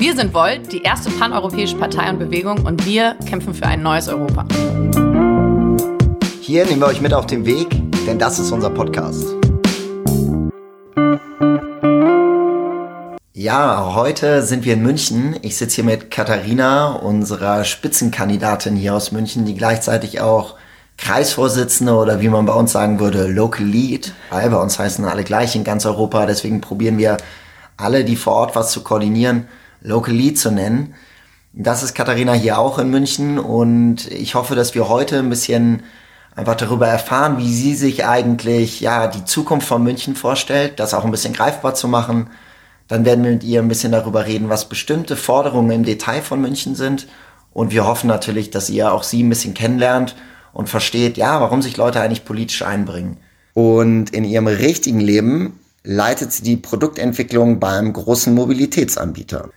Wir sind Volt, die erste paneuropäische Partei und Bewegung und wir kämpfen für ein neues Europa. Hier nehmen wir euch mit auf den Weg, denn das ist unser Podcast. Ja, heute sind wir in München. Ich sitze hier mit Katharina, unserer Spitzenkandidatin hier aus München, die gleichzeitig auch Kreisvorsitzende oder wie man bei uns sagen würde, Local Lead, weil bei uns heißen alle gleich in ganz Europa. Deswegen probieren wir alle, die vor Ort was zu koordinieren, Local Lead zu nennen. Das ist Katharina hier auch in München und ich hoffe, dass wir heute ein bisschen einfach darüber erfahren, wie sie sich eigentlich ja die Zukunft von München vorstellt, das auch ein bisschen greifbar zu machen. Dann werden wir mit ihr ein bisschen darüber reden, was bestimmte Forderungen im Detail von München sind und wir hoffen natürlich, dass ihr auch sie ein bisschen kennenlernt und versteht, ja, warum sich Leute eigentlich politisch einbringen. Und in ihrem richtigen Leben leitet sie die Produktentwicklung beim großen Mobilitätsanbieter.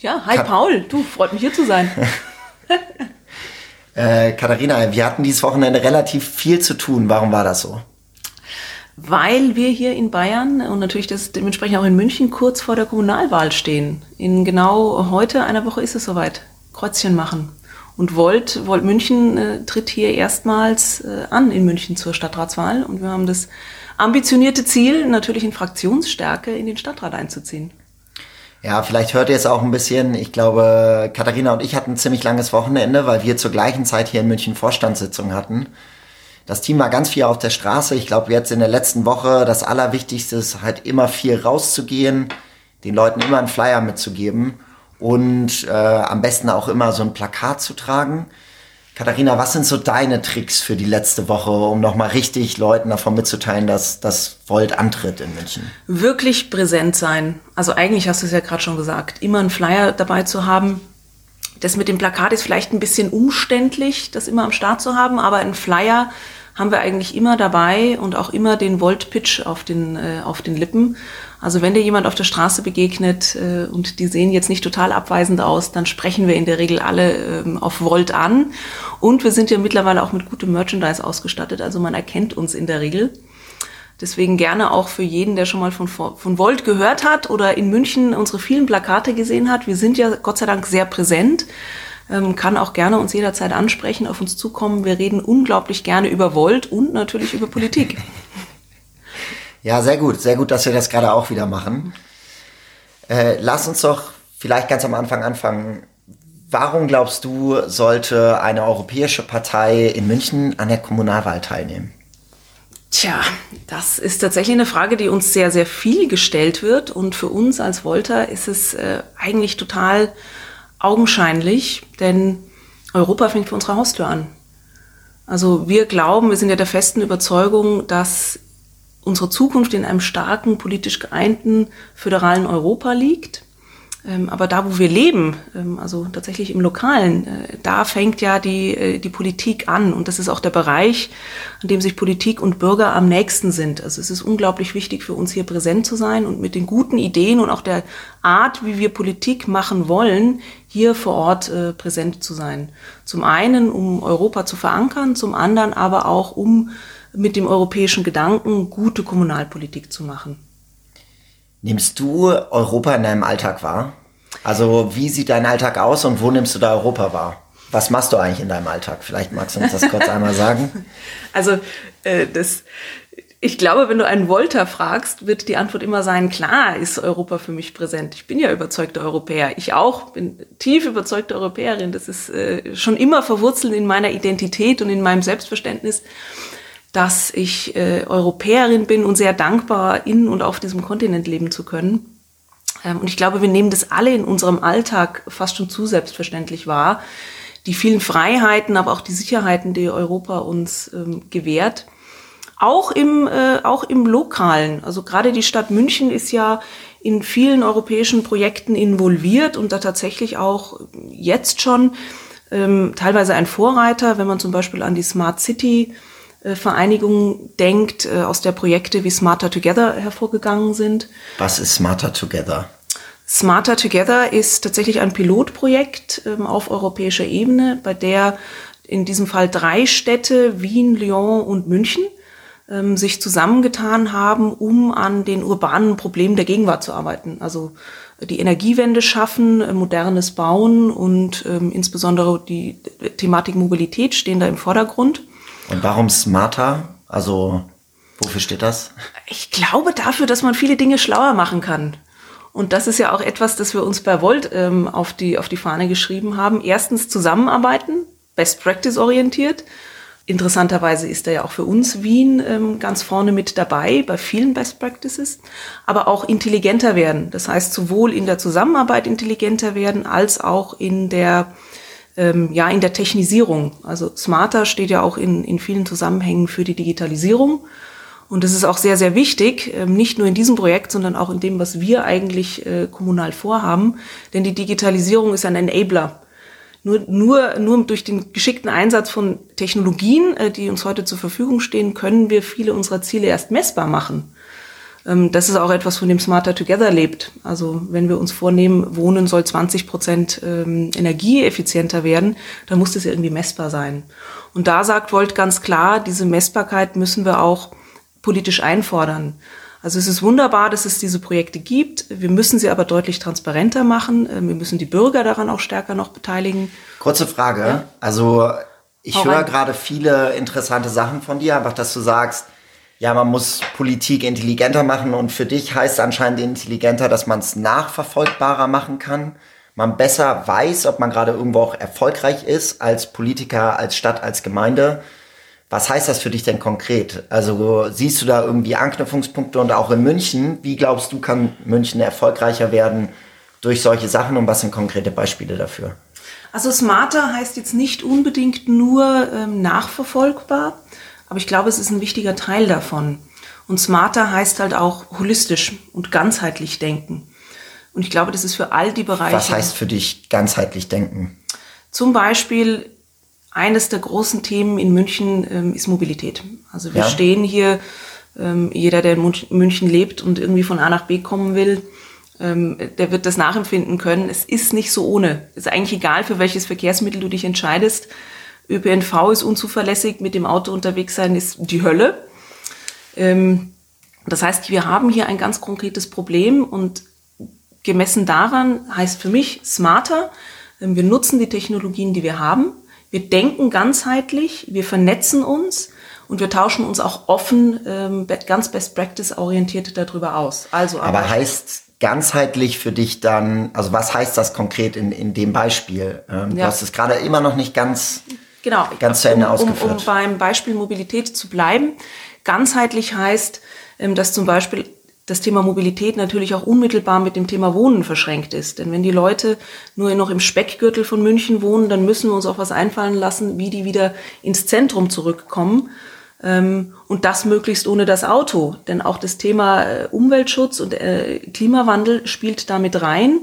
Ja, hi Ka Paul, du, freut mich hier zu sein. äh, Katharina, wir hatten dieses Wochenende relativ viel zu tun. Warum war das so? Weil wir hier in Bayern und natürlich das dementsprechend auch in München kurz vor der Kommunalwahl stehen. In genau heute, einer Woche ist es soweit. Kreuzchen machen. Und Volt, Volt München äh, tritt hier erstmals äh, an in München zur Stadtratswahl. Und wir haben das ambitionierte Ziel, natürlich in Fraktionsstärke in den Stadtrat einzuziehen. Ja, vielleicht hört ihr es auch ein bisschen. Ich glaube, Katharina und ich hatten ein ziemlich langes Wochenende, weil wir zur gleichen Zeit hier in München Vorstandssitzung hatten. Das Team war ganz viel auf der Straße. Ich glaube, jetzt in der letzten Woche das Allerwichtigste ist halt immer viel rauszugehen, den Leuten immer einen Flyer mitzugeben und äh, am besten auch immer so ein Plakat zu tragen. Katharina, was sind so deine Tricks für die letzte Woche, um nochmal richtig Leuten davon mitzuteilen, dass das Volt antritt in München? Wirklich präsent sein. Also eigentlich hast du es ja gerade schon gesagt, immer einen Flyer dabei zu haben. Das mit dem Plakat ist vielleicht ein bisschen umständlich, das immer am Start zu haben, aber ein Flyer haben wir eigentlich immer dabei und auch immer den Volt-Pitch auf den, äh, auf den Lippen. Also wenn dir jemand auf der Straße begegnet äh, und die sehen jetzt nicht total abweisend aus, dann sprechen wir in der Regel alle ähm, auf Volt an. Und wir sind ja mittlerweile auch mit gutem Merchandise ausgestattet, also man erkennt uns in der Regel. Deswegen gerne auch für jeden, der schon mal von, von Volt gehört hat oder in München unsere vielen Plakate gesehen hat. Wir sind ja Gott sei Dank sehr präsent. Ähm, kann auch gerne uns jederzeit ansprechen, auf uns zukommen. Wir reden unglaublich gerne über Volt und natürlich über Politik. Ja, sehr gut. Sehr gut, dass wir das gerade auch wieder machen. Äh, lass uns doch vielleicht ganz am Anfang anfangen. Warum glaubst du, sollte eine europäische Partei in München an der Kommunalwahl teilnehmen? Tja, das ist tatsächlich eine Frage, die uns sehr, sehr viel gestellt wird. Und für uns als Volta ist es äh, eigentlich total augenscheinlich, denn Europa fängt für unsere Haustür an. Also wir glauben, wir sind ja der festen Überzeugung, dass unsere Zukunft in einem starken, politisch geeinten, föderalen Europa liegt. Ähm, aber da, wo wir leben, ähm, also tatsächlich im Lokalen, äh, da fängt ja die, äh, die Politik an. Und das ist auch der Bereich, an dem sich Politik und Bürger am nächsten sind. Also es ist unglaublich wichtig für uns hier präsent zu sein und mit den guten Ideen und auch der Art, wie wir Politik machen wollen, hier vor Ort äh, präsent zu sein. Zum einen, um Europa zu verankern, zum anderen aber auch, um mit dem europäischen Gedanken gute Kommunalpolitik zu machen. Nimmst du Europa in deinem Alltag wahr? Also wie sieht dein Alltag aus und wo nimmst du da Europa wahr? Was machst du eigentlich in deinem Alltag? Vielleicht magst du uns das kurz einmal sagen. Also äh, das, ich glaube, wenn du einen Volta fragst, wird die Antwort immer sein, klar ist Europa für mich präsent. Ich bin ja überzeugte Europäer. Ich auch, bin tief überzeugte Europäerin. Das ist äh, schon immer verwurzelt in meiner Identität und in meinem Selbstverständnis dass ich äh, Europäerin bin und sehr dankbar in und auf diesem Kontinent leben zu können. Ähm, und ich glaube, wir nehmen das alle in unserem Alltag fast schon zu selbstverständlich wahr. Die vielen Freiheiten, aber auch die Sicherheiten, die Europa uns ähm, gewährt. Auch im, äh, auch im Lokalen. Also gerade die Stadt München ist ja in vielen europäischen Projekten involviert und da tatsächlich auch jetzt schon ähm, teilweise ein Vorreiter, wenn man zum Beispiel an die Smart City Vereinigung denkt, äh, aus der Projekte wie Smarter Together hervorgegangen sind. Was ist Smarter Together? Smarter Together ist tatsächlich ein Pilotprojekt ähm, auf europäischer Ebene, bei der in diesem Fall drei Städte, Wien, Lyon und München, ähm, sich zusammengetan haben, um an den urbanen Problemen der Gegenwart zu arbeiten. Also die Energiewende schaffen, äh, modernes Bauen und ähm, insbesondere die Thematik Mobilität stehen da im Vordergrund. Und warum smarter? Also wofür steht das? Ich glaube dafür, dass man viele Dinge schlauer machen kann. Und das ist ja auch etwas, das wir uns bei Volt ähm, auf, die, auf die Fahne geschrieben haben. Erstens zusammenarbeiten, Best Practice orientiert. Interessanterweise ist da ja auch für uns Wien ähm, ganz vorne mit dabei bei vielen Best Practices, aber auch intelligenter werden. Das heißt, sowohl in der Zusammenarbeit intelligenter werden, als auch in der, ähm, ja, in der Technisierung. Also Smarter steht ja auch in, in vielen Zusammenhängen für die Digitalisierung. Und das ist auch sehr, sehr wichtig, ähm, nicht nur in diesem Projekt, sondern auch in dem, was wir eigentlich äh, kommunal vorhaben. Denn die Digitalisierung ist ein Enabler. Nur, nur, nur durch den geschickten Einsatz von Technologien, äh, die uns heute zur Verfügung stehen, können wir viele unserer Ziele erst messbar machen. Ähm, das ist auch etwas, von dem Smarter Together lebt. Also wenn wir uns vornehmen, Wohnen soll 20 Prozent ähm, energieeffizienter werden, dann muss das irgendwie messbar sein. Und da sagt Volt ganz klar, diese Messbarkeit müssen wir auch politisch einfordern. Also es ist wunderbar, dass es diese Projekte gibt. Wir müssen sie aber deutlich transparenter machen. Ähm, wir müssen die Bürger daran auch stärker noch beteiligen. Kurze Frage. Ja? Also ich höre gerade viele interessante Sachen von dir, einfach, dass du sagst, ja, man muss Politik intelligenter machen und für dich heißt anscheinend intelligenter, dass man es nachverfolgbarer machen kann. Man besser weiß, ob man gerade irgendwo auch erfolgreich ist als Politiker, als Stadt, als Gemeinde. Was heißt das für dich denn konkret? Also siehst du da irgendwie Anknüpfungspunkte und auch in München, wie glaubst du, kann München erfolgreicher werden durch solche Sachen und was sind konkrete Beispiele dafür? Also smarter heißt jetzt nicht unbedingt nur ähm, nachverfolgbar, aber ich glaube, es ist ein wichtiger Teil davon. Und smarter heißt halt auch holistisch und ganzheitlich denken. Und ich glaube, das ist für all die Bereiche. Was heißt für dich ganzheitlich denken? Zum Beispiel eines der großen Themen in München ähm, ist Mobilität. Also wir ja. stehen hier, ähm, jeder, der in München lebt und irgendwie von A nach B kommen will, ähm, der wird das nachempfinden können. Es ist nicht so ohne. Es ist eigentlich egal, für welches Verkehrsmittel du dich entscheidest. ÖPNV ist unzuverlässig, mit dem Auto unterwegs sein ist die Hölle. Ähm, das heißt, wir haben hier ein ganz konkretes Problem und gemessen daran heißt für mich smarter. Ähm, wir nutzen die Technologien, die wir haben wir denken ganzheitlich, wir vernetzen uns und wir tauschen uns auch offen, ähm, ganz Best Practice orientiert darüber aus. Also aber, aber heißt ganzheitlich für dich dann, also was heißt das konkret in, in dem Beispiel? Ähm, ja. Du hast es gerade immer noch nicht ganz, genau. ganz zu Ende um, ausgeführt. Um, um beim Beispiel Mobilität zu bleiben, ganzheitlich heißt, ähm, dass zum Beispiel das Thema Mobilität natürlich auch unmittelbar mit dem Thema Wohnen verschränkt ist. Denn wenn die Leute nur noch im Speckgürtel von München wohnen, dann müssen wir uns auch was einfallen lassen, wie die wieder ins Zentrum zurückkommen. Ähm, und das möglichst ohne das Auto. Denn auch das Thema äh, Umweltschutz und äh, Klimawandel spielt damit rein.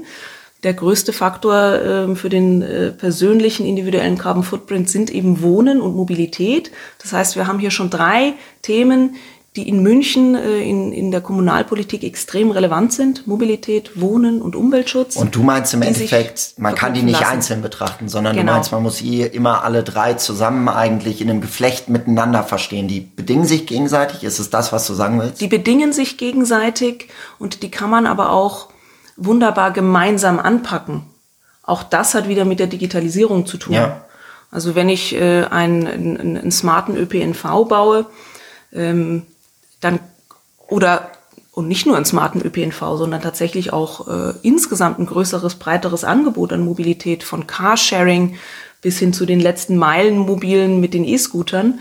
Der größte Faktor ähm, für den äh, persönlichen individuellen Carbon Footprint sind eben Wohnen und Mobilität. Das heißt, wir haben hier schon drei Themen, die in München äh, in, in der Kommunalpolitik extrem relevant sind. Mobilität, Wohnen und Umweltschutz. Und du meinst im Endeffekt, man kann die nicht lassen. einzeln betrachten, sondern genau. du meinst, man muss hier immer alle drei zusammen eigentlich in einem Geflecht miteinander verstehen. Die bedingen sich gegenseitig. Ist es das, was du sagen willst? Die bedingen sich gegenseitig und die kann man aber auch wunderbar gemeinsam anpacken. Auch das hat wieder mit der Digitalisierung zu tun. Ja. Also wenn ich äh, einen, einen, einen smarten ÖPNV baue, ähm, dann oder und nicht nur einen smarten ÖPNV, sondern tatsächlich auch äh, insgesamt ein größeres, breiteres Angebot an Mobilität von Carsharing bis hin zu den letzten Meilen mobilen mit den E-Scootern,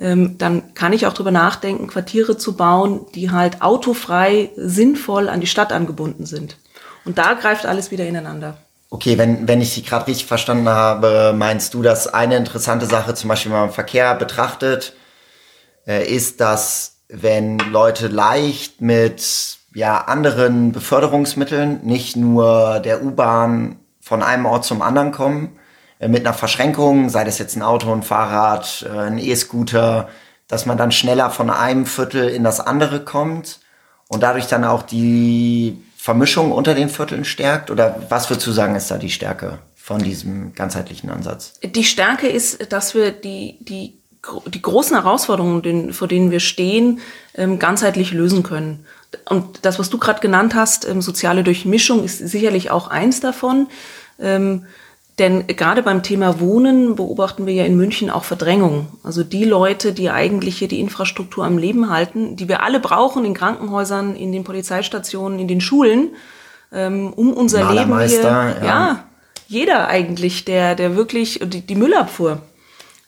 ähm, dann kann ich auch drüber nachdenken, Quartiere zu bauen, die halt autofrei, sinnvoll an die Stadt angebunden sind. Und da greift alles wieder ineinander. Okay, wenn, wenn ich Sie gerade richtig verstanden habe, meinst du, dass eine interessante Sache, zum Beispiel wenn man Verkehr betrachtet, äh, ist, dass wenn Leute leicht mit ja, anderen Beförderungsmitteln, nicht nur der U-Bahn, von einem Ort zum anderen kommen, äh, mit einer Verschränkung, sei das jetzt ein Auto, ein Fahrrad, äh, ein E-Scooter, dass man dann schneller von einem Viertel in das andere kommt und dadurch dann auch die Vermischung unter den Vierteln stärkt? Oder was würdest du sagen, ist da die Stärke von diesem ganzheitlichen Ansatz? Die Stärke ist, dass wir die, die die großen Herausforderungen, vor denen wir stehen, ähm, ganzheitlich lösen können. Und das, was du gerade genannt hast, ähm, soziale Durchmischung, ist sicherlich auch eins davon. Ähm, denn gerade beim Thema Wohnen beobachten wir ja in München auch Verdrängung. Also die Leute, die eigentlich hier die Infrastruktur am Leben halten, die wir alle brauchen in Krankenhäusern, in den Polizeistationen, in den Schulen, um unser Leben hier. Ja. ja, jeder eigentlich, der, der wirklich, die, die Müllabfuhr,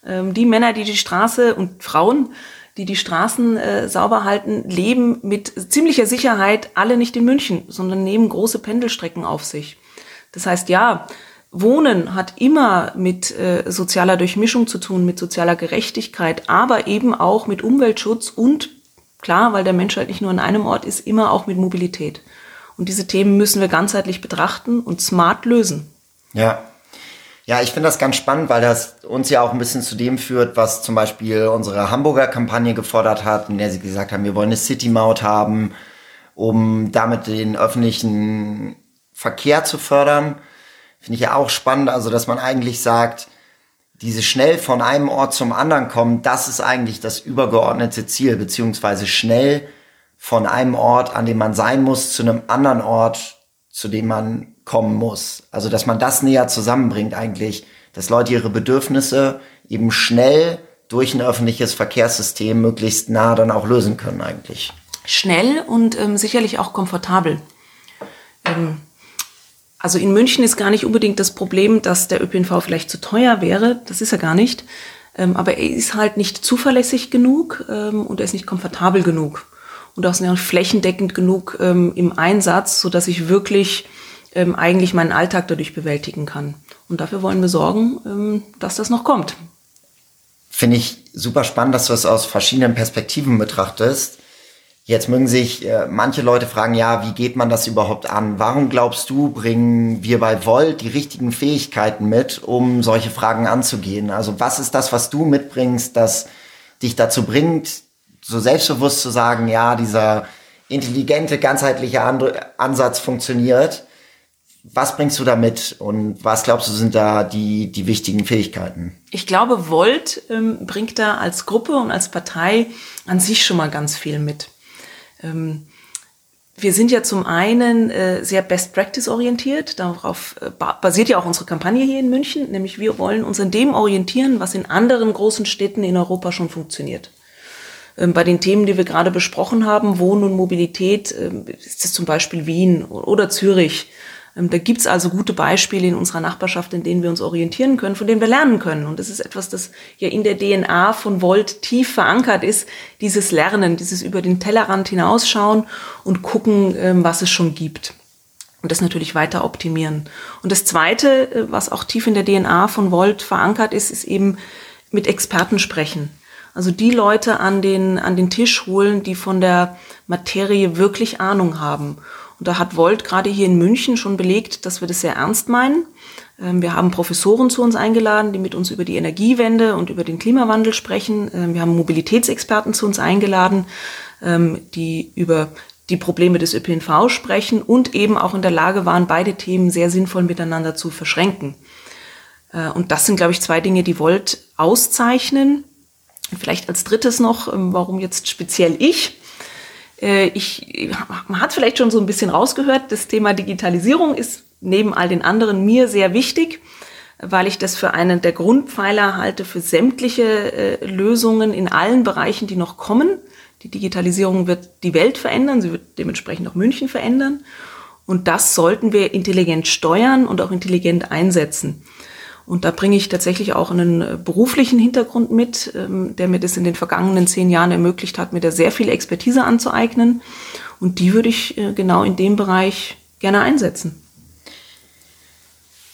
ähm, die Männer, die die Straße und Frauen, die die Straßen äh, sauber halten, leben mit ziemlicher Sicherheit alle nicht in München, sondern nehmen große Pendelstrecken auf sich. Das heißt, ja, Wohnen hat immer mit äh, sozialer Durchmischung zu tun, mit sozialer Gerechtigkeit, aber eben auch mit Umweltschutz und klar, weil der Mensch halt nicht nur an einem Ort ist, immer auch mit Mobilität. Und diese Themen müssen wir ganzheitlich betrachten und smart lösen. Ja, ja, ich finde das ganz spannend, weil das uns ja auch ein bisschen zu dem führt, was zum Beispiel unsere Hamburger Kampagne gefordert hat, in der sie gesagt haben, wir wollen eine City-Maut haben, um damit den öffentlichen Verkehr zu fördern. Finde ich ja auch spannend, also dass man eigentlich sagt, diese schnell von einem Ort zum anderen kommen, das ist eigentlich das übergeordnete Ziel, beziehungsweise schnell von einem Ort, an dem man sein muss, zu einem anderen Ort, zu dem man kommen muss. Also, dass man das näher zusammenbringt eigentlich, dass Leute ihre Bedürfnisse eben schnell durch ein öffentliches Verkehrssystem möglichst nah dann auch lösen können eigentlich. Schnell und ähm, sicherlich auch komfortabel. Ähm, also in München ist gar nicht unbedingt das Problem, dass der ÖPNV vielleicht zu teuer wäre. Das ist er gar nicht. Ähm, aber er ist halt nicht zuverlässig genug ähm, und er ist nicht komfortabel genug. Und auch nicht flächendeckend genug ähm, im Einsatz, so dass ich wirklich eigentlich meinen Alltag dadurch bewältigen kann. Und dafür wollen wir sorgen, dass das noch kommt. Finde ich super spannend, dass du es aus verschiedenen Perspektiven betrachtest. Jetzt mögen sich äh, manche Leute fragen, ja, wie geht man das überhaupt an? Warum glaubst du, bringen wir bei Volt die richtigen Fähigkeiten mit, um solche Fragen anzugehen? Also was ist das, was du mitbringst, das dich dazu bringt, so selbstbewusst zu sagen, ja, dieser intelligente, ganzheitliche Ansatz funktioniert? Was bringst du da mit und was glaubst du sind da die, die wichtigen Fähigkeiten? Ich glaube, Volt ähm, bringt da als Gruppe und als Partei an sich schon mal ganz viel mit. Ähm, wir sind ja zum einen äh, sehr Best Practice orientiert. Darauf äh, basiert ja auch unsere Kampagne hier in München. Nämlich wir wollen uns an dem orientieren, was in anderen großen Städten in Europa schon funktioniert. Ähm, bei den Themen, die wir gerade besprochen haben, Wohnen und Mobilität, ähm, ist es zum Beispiel Wien oder Zürich da gibt's also gute Beispiele in unserer Nachbarschaft, in denen wir uns orientieren können, von denen wir lernen können. Und das ist etwas, das ja in der DNA von Volt tief verankert ist, dieses Lernen, dieses über den Tellerrand hinausschauen und gucken, ähm, was es schon gibt. Und das natürlich weiter optimieren. Und das Zweite, äh, was auch tief in der DNA von Volt verankert ist, ist eben mit Experten sprechen. Also die Leute an den, an den Tisch holen, die von der Materie wirklich Ahnung haben. Und da hat Volt gerade hier in München schon belegt, dass wir das sehr ernst meinen. Ähm, wir haben Professoren zu uns eingeladen, die mit uns über die Energiewende und über den Klimawandel sprechen. Ähm, wir haben Mobilitätsexperten zu uns eingeladen, ähm, die über die Probleme des ÖPNV sprechen und eben auch in der Lage waren, beide Themen sehr sinnvoll miteinander zu verschränken. Äh, und das sind, glaube ich, zwei Dinge, die Volt auszeichnen. Vielleicht als drittes noch, warum jetzt speziell ich? Äh, ich, man hat vielleicht schon so ein bisschen rausgehört, das Thema Digitalisierung ist neben all den anderen mir sehr wichtig, weil ich das für einen der Grundpfeiler halte für sämtliche äh, Lösungen in allen Bereichen, die noch kommen. Die Digitalisierung wird die Welt verändern, sie wird dementsprechend auch München verändern. Und das sollten wir intelligent steuern und auch intelligent einsetzen. Und da bringe ich tatsächlich auch einen äh, beruflichen Hintergrund mit, ähm, der mir das in den vergangenen zehn Jahren ermöglicht hat, mir da sehr viel Expertise anzueignen. Und die würde ich äh, genau in dem Bereich gerne einsetzen.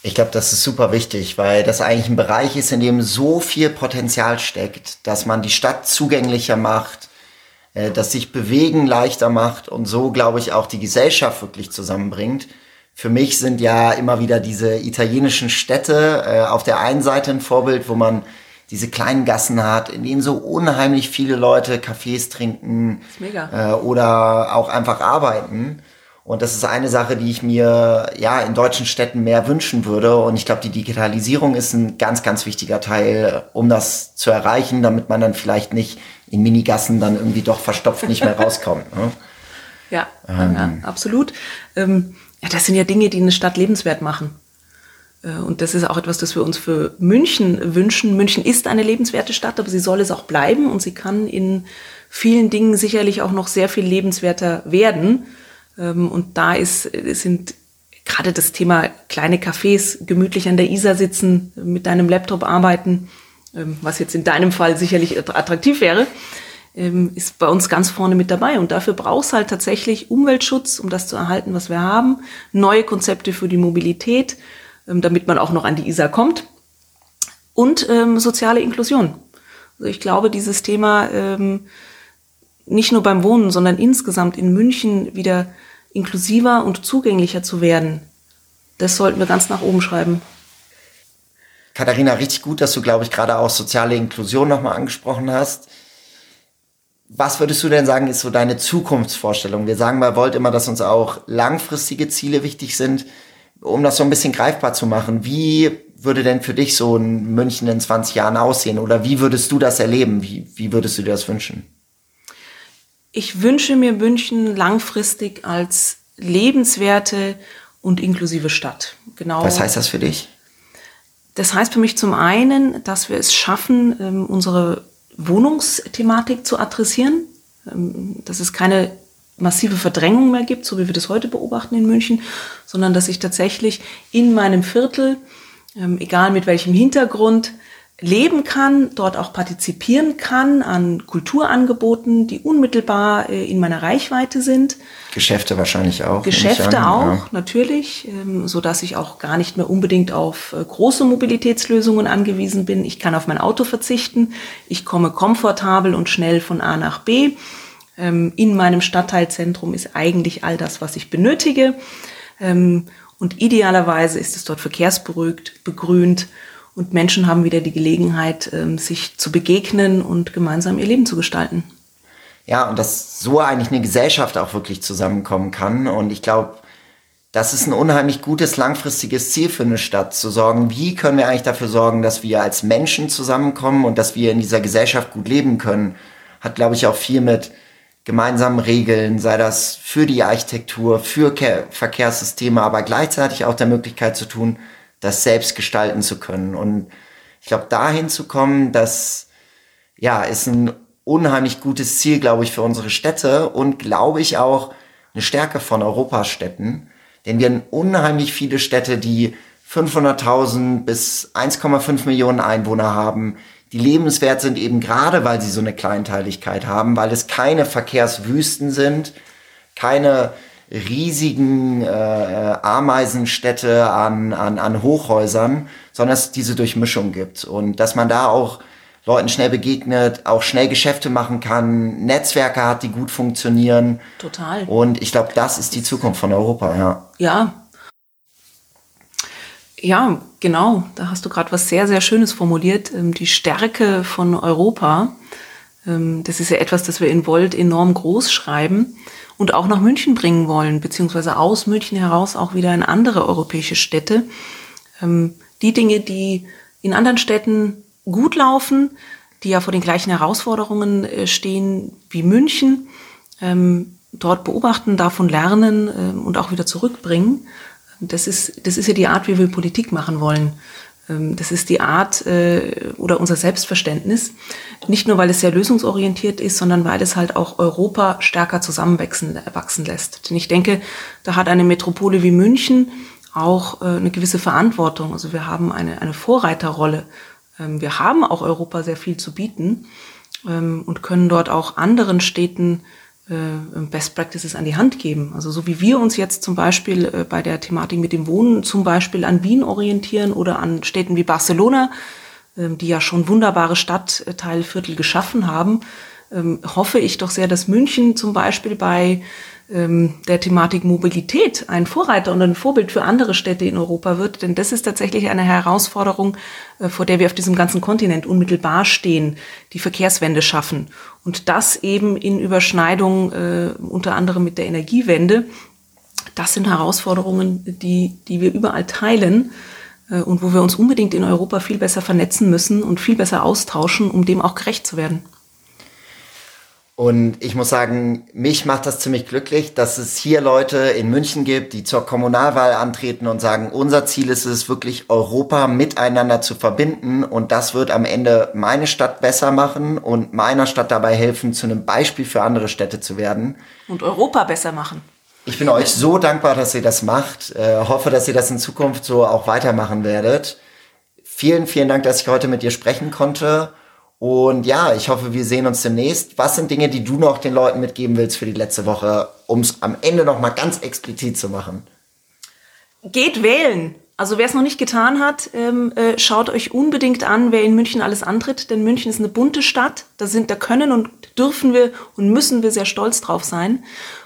Ich glaube, das ist super wichtig, weil das eigentlich ein Bereich ist, in dem so viel Potenzial steckt, dass man die Stadt zugänglicher macht, äh, dass sich Bewegen leichter macht und so, glaube ich, auch die Gesellschaft wirklich zusammenbringt für mich sind ja immer wieder diese italienischen Städte äh, auf der einen Seite ein Vorbild, wo man diese kleinen Gassen hat, in denen so unheimlich viele Leute Kaffees trinken äh, oder auch einfach arbeiten. Und das ist eine Sache, die ich mir ja in deutschen Städten mehr wünschen würde. Und ich glaube, die Digitalisierung ist ein ganz, ganz wichtiger Teil, um das zu erreichen, damit man dann vielleicht nicht in Minigassen dann irgendwie doch verstopft nicht mehr rauskommt. Ne? Ja, ähm. ja, absolut. Ähm, ja, das sind ja Dinge, die eine Stadt lebenswert machen. Äh, und das ist auch etwas, das wir uns für München wünschen. München ist eine lebenswerte Stadt, aber sie soll es auch bleiben und sie kann in vielen Dingen sicherlich auch noch sehr viel lebenswerter werden. Ähm, und da ist, sind gerade das Thema kleine Cafés, gemütlich an der Isar sitzen, mit deinem Laptop arbeiten, ähm, was jetzt in deinem Fall sicherlich attraktiv wäre, ähm, ist bei uns ganz vorne mit dabei. Und dafür brauchst halt tatsächlich Umweltschutz, um das zu erhalten, was wir haben, neue Konzepte für die Mobilität, damit man auch noch an die Isar kommt und soziale Inklusion. Also ich glaube, dieses Thema nicht nur beim Wohnen, sondern insgesamt in München wieder inklusiver und zugänglicher zu werden. Das sollten wir ganz nach oben schreiben. Katharina, richtig gut, dass du, glaube ich, gerade auch soziale Inklusion nochmal angesprochen hast. Was würdest du denn sagen, ist so deine Zukunftsvorstellung? Wir sagen bei Volt immer, dass uns auch langfristige Ziele wichtig sind, um das so ein bisschen greifbar zu machen. Wie würde denn für dich so ein München in 20 Jahren aussehen? Oder wie würdest du das erleben? Wie, wie würdest du dir das wünschen? Ich wünsche mir München langfristig als lebenswerte und inklusive Stadt. Genau. Was heißt das für dich? Das heißt für mich zum einen, dass wir es schaffen, ähm, unsere Wohnungsthematik zu adressieren, ähm, dass es keine massive Verdrängung mehr gibt, so wie wir das heute beobachten in München, sondern dass ich tatsächlich in meinem Viertel, ähm, egal mit welchem Hintergrund, leben kann, dort auch partizipieren kann an Kulturangeboten, die unmittelbar äh, in meiner Reichweite sind. Geschäfte wahrscheinlich auch. Geschäfte auch, ja. natürlich, ähm, so dass ich auch gar nicht mehr unbedingt auf äh, große Mobilitätslösungen angewiesen bin. Ich kann auf mein Auto verzichten. Ich komme komfortabel und schnell von A nach B. Ähm, in meinem Stadtteilzentrum ist eigentlich all das, was ich benötige. Ähm, und idealerweise ist es dort verkehrsberuhigt, begrünt und Menschen haben wieder die Gelegenheit, ähm, sich zu begegnen und gemeinsam ihr Leben zu gestalten. Ja, und dass so eigentlich eine Gesellschaft auch wirklich zusammenkommen kann. Und ich glaube, das ist ein unheimlich gutes langfristiges Ziel für eine Stadt, zu sorgen, wie können wir eigentlich dafür sorgen, dass wir als Menschen zusammenkommen und dass wir in dieser Gesellschaft gut leben können. Hat, glaube ich, auch viel mit gemeinsamen Regeln, sei das für die Architektur, für Verkehrssysteme, aber gleichzeitig auch der Möglichkeit zu tun, das selbst gestalten zu können. Und ich glaube, dahin zu kommen, das ja, ist ein unheimlich gutes Ziel, glaube ich, für unsere Städte und glaube ich auch eine Stärke von Europastädten. Denn wir haben unheimlich viele Städte, die 500.000 bis 1,5 Millionen Einwohner haben, die lebenswert sind eben gerade, weil sie so eine Kleinteiligkeit haben, weil es keine Verkehrswüsten sind, keine riesigen äh, Ameisenstädte an, an, an Hochhäusern, sondern dass es diese Durchmischung gibt und dass man da auch Leuten schnell begegnet, auch schnell Geschäfte machen kann, Netzwerke hat, die gut funktionieren. Total. Und ich glaube, das ist die Zukunft von Europa, ja. Ja. Ja, genau. Da hast du gerade was sehr, sehr Schönes formuliert. Ähm, die Stärke von Europa. Ähm, das ist ja etwas, das wir in Volt enorm groß schreiben und auch nach München bringen wollen, beziehungsweise aus München heraus auch wieder in andere europäische Städte. Ähm, die Dinge, die in anderen Städten gut laufen, die ja vor den gleichen Herausforderungen äh, stehen wie München, ähm, dort beobachten, davon lernen und auch wieder zurückbringen. Das ist, das ist ja die Art, wie wir Politik machen wollen. Ähm, das ist die Art äh, oder unser Selbstverständnis. Nicht nur, weil es sehr lösungsorientiert ist, sondern weil es halt auch Europa stärker zusammenwachsen wachsen lässt. Denn ich denke, da hat eine Metropole wie München auch äh, eine gewisse Verantwortung. Also wir haben eine, eine Vorreiterrolle. Ähm, wir haben auch Europa sehr viel zu bieten ähm, und können dort auch anderen Städten äh, Best Practices an die Hand geben. Also so wie wir uns jetzt zum Beispiel äh, bei der Thematik mit dem Wohnen zum Beispiel an Wien orientieren oder an Städten wie Barcelona, ähm, die ja schon wunderbare Stadtteilviertel geschaffen haben, ähm, hoffe ich doch sehr, dass München zum Beispiel bei ähm, der Thematik Mobilität ein Vorreiter und ein Vorbild für andere Städte in Europa wird. Denn das ist tatsächlich eine Herausforderung, äh, vor der wir auf diesem ganzen Kontinent unmittelbar stehen, die Verkehrswende schaffen. Und das eben in Überschneidung äh, unter anderem mit der Energiewende. das sind Herausforderungen, die, die wir überall teilen äh, und wo wir uns unbedingt in Europa viel besser vernetzen müssen und viel besser austauschen, um dem auch gerecht zu werden. Und ich muss sagen, mich macht das ziemlich glücklich, dass es hier Leute in München gibt, die zur Kommunalwahl antreten und sagen, unser Ziel ist es wirklich, Europa miteinander zu verbinden. Und das wird am Ende meine Stadt besser machen und meiner Stadt dabei helfen, zu einem Beispiel für andere Städte zu werden. Und Europa besser machen. Ich bin euch so dankbar, dass ihr das macht. Äh, hoffe, dass ihr das in Zukunft so auch weitermachen werdet. Vielen, vielen Dank, dass ich heute mit dir sprechen konnte. Und ja, ich hoffe, wir sehen uns demnächst. Was sind Dinge, die du noch den Leuten mitgeben willst für die letzte Woche, um es am Ende noch mal ganz explizit zu machen? Geht wählen. Also wer es noch nicht getan hat, ähm, äh, schaut euch unbedingt an, wer in München alles antritt, denn München ist eine bunte Stadt. Da sind, da können und dürfen wir und müssen wir sehr stolz drauf sein.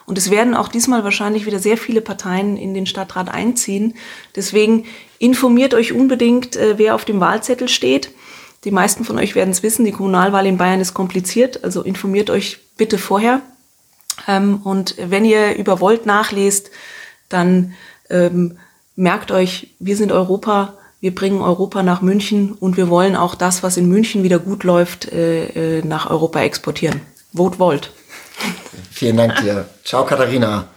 Und es werden auch diesmal wahrscheinlich wieder sehr viele Parteien in den Stadtrat einziehen. Deswegen informiert euch unbedingt, äh, wer auf dem Wahlzettel steht. Die meisten von euch werden es wissen, die Kommunalwahl in Bayern ist kompliziert, also informiert euch bitte vorher. Ähm, und wenn ihr über Volt nachlest, dann ähm, merkt euch, wir sind Europa, wir bringen Europa nach München und wir wollen auch das, was in München wieder gut läuft, äh, äh, nach Europa exportieren. Vote Volt. Vielen Dank dir. Ciao, Katharina.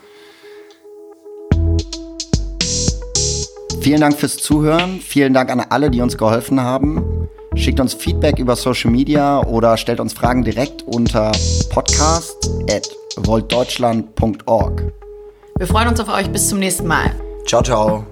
Vielen Dank fürs Zuhören. Vielen Dank an alle, die uns geholfen haben. Schickt uns Feedback über Social Media oder stellt uns Fragen direkt unter podcast.voltdeutschland.org. Wir freuen uns auf euch. Bis zum nächsten Mal. Ciao, ciao.